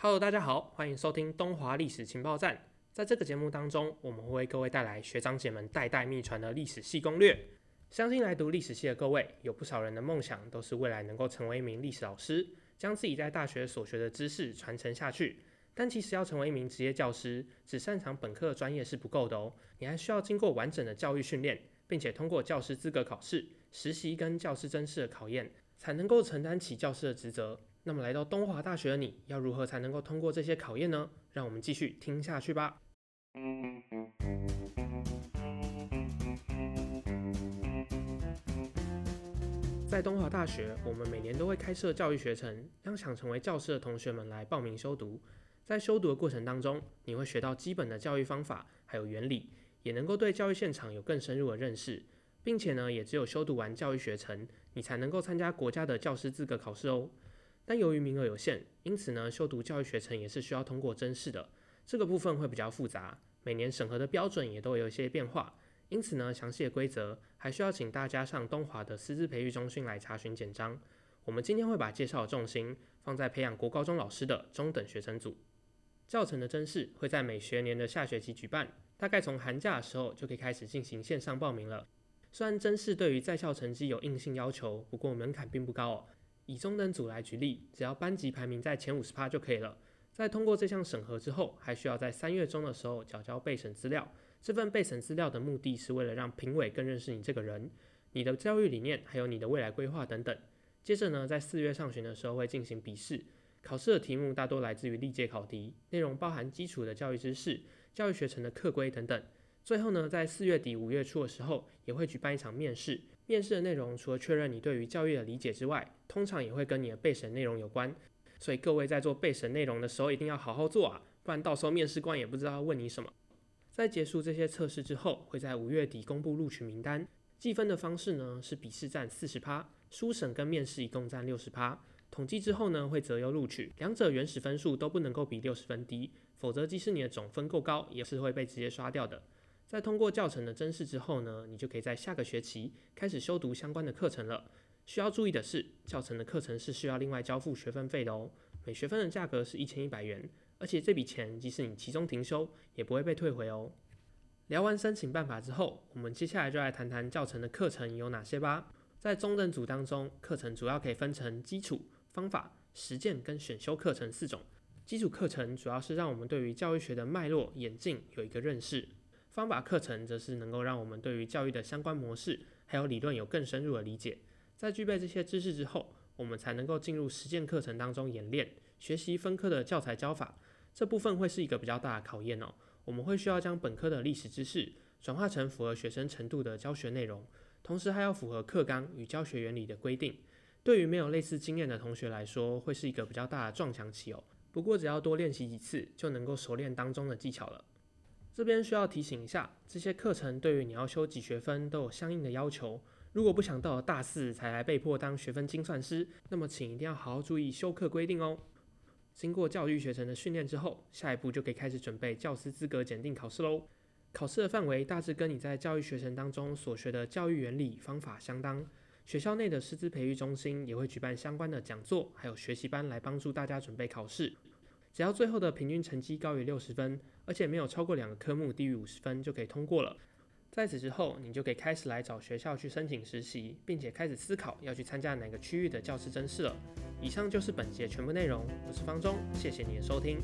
Hello，大家好，欢迎收听东华历史情报站。在这个节目当中，我们会为各位带来学长姐们代代秘传的历史系攻略。相信来读历史系的各位，有不少人的梦想都是未来能够成为一名历史老师，将自己在大学所学的知识传承下去。但其实要成为一名职业教师，只擅长本科的专业是不够的哦，你还需要经过完整的教育训练，并且通过教师资格考试、实习跟教师甄试的考验，才能够承担起教师的职责。那么来到东华大学的你，要如何才能够通过这些考验呢？让我们继续听下去吧。在东华大学，我们每年都会开设教育学程，让想成为教师的同学们来报名修读。在修读的过程当中，你会学到基本的教育方法，还有原理，也能够对教育现场有更深入的认识，并且呢，也只有修读完教育学程，你才能够参加国家的教师资格考试哦。但由于名额有限，因此呢，修读教育学程也是需要通过甄试的。这个部分会比较复杂，每年审核的标准也都有一些变化。因此呢，详细的规则还需要请大家上东华的师资培育中心来查询简章。我们今天会把介绍的重心放在培养国高中老师的中等学生组。教程的甄试会在每学年的下学期举办，大概从寒假的时候就可以开始进行线上报名了。虽然甄试对于在校成绩有硬性要求，不过门槛并不高哦。以中等组来举例，只要班级排名在前五十趴就可以了。在通过这项审核之后，还需要在三月中的时候缴交备审资料。这份备审资料的目的是为了让评委更认识你这个人、你的教育理念，还有你的未来规划等等。接着呢，在四月上旬的时候会进行笔试，考试的题目大多来自于历届考题，内容包含基础的教育知识、教育学程的课规等等。最后呢，在四月底五月初的时候，也会举办一场面试。面试的内容除了确认你对于教育的理解之外，通常也会跟你的备审内容有关。所以各位在做备审内容的时候，一定要好好做啊，不然到时候面试官也不知道要问你什么。在结束这些测试之后，会在五月底公布录取名单。计分的方式呢，是笔试占四十趴，书审跟面试一共占六十趴。统计之后呢，会择优录取，两者原始分数都不能够比六十分低，否则即使你的总分够高，也是会被直接刷掉的。在通过教程的甄试之后呢，你就可以在下个学期开始修读相关的课程了。需要注意的是，教程的课程是需要另外交付学分费的哦。每学分的价格是一千一百元，而且这笔钱即使你其中停修，也不会被退回哦。聊完申请办法之后，我们接下来就来谈谈教程的课程有哪些吧。在中等组当中，课程主要可以分成基础、方法、实践跟选修课程四种。基础课程主要是让我们对于教育学的脉络演进有一个认识。方法课程则是能够让我们对于教育的相关模式还有理论有更深入的理解。在具备这些知识之后，我们才能够进入实践课程当中演练，学习分科的教材教法。这部分会是一个比较大的考验哦。我们会需要将本科的历史知识转化成符合学生程度的教学内容，同时还要符合课纲与教学原理的规定。对于没有类似经验的同学来说，会是一个比较大的撞墙期哦。不过只要多练习几次，就能够熟练当中的技巧了。这边需要提醒一下，这些课程对于你要修几学分都有相应的要求。如果不想到了大四才来被迫当学分精算师，那么请一定要好好注意修课规定哦。经过教育学程的训练之后，下一步就可以开始准备教师资格检定考试喽。考试的范围大致跟你在教育学程当中所学的教育原理方法相当。学校内的师资培育中心也会举办相关的讲座，还有学习班来帮助大家准备考试。只要最后的平均成绩高于六十分，而且没有超过两个科目低于五十分，就可以通过了。在此之后，你就可以开始来找学校去申请实习，并且开始思考要去参加哪个区域的教师甄试了。以上就是本节全部内容，我是方中，谢谢你的收听。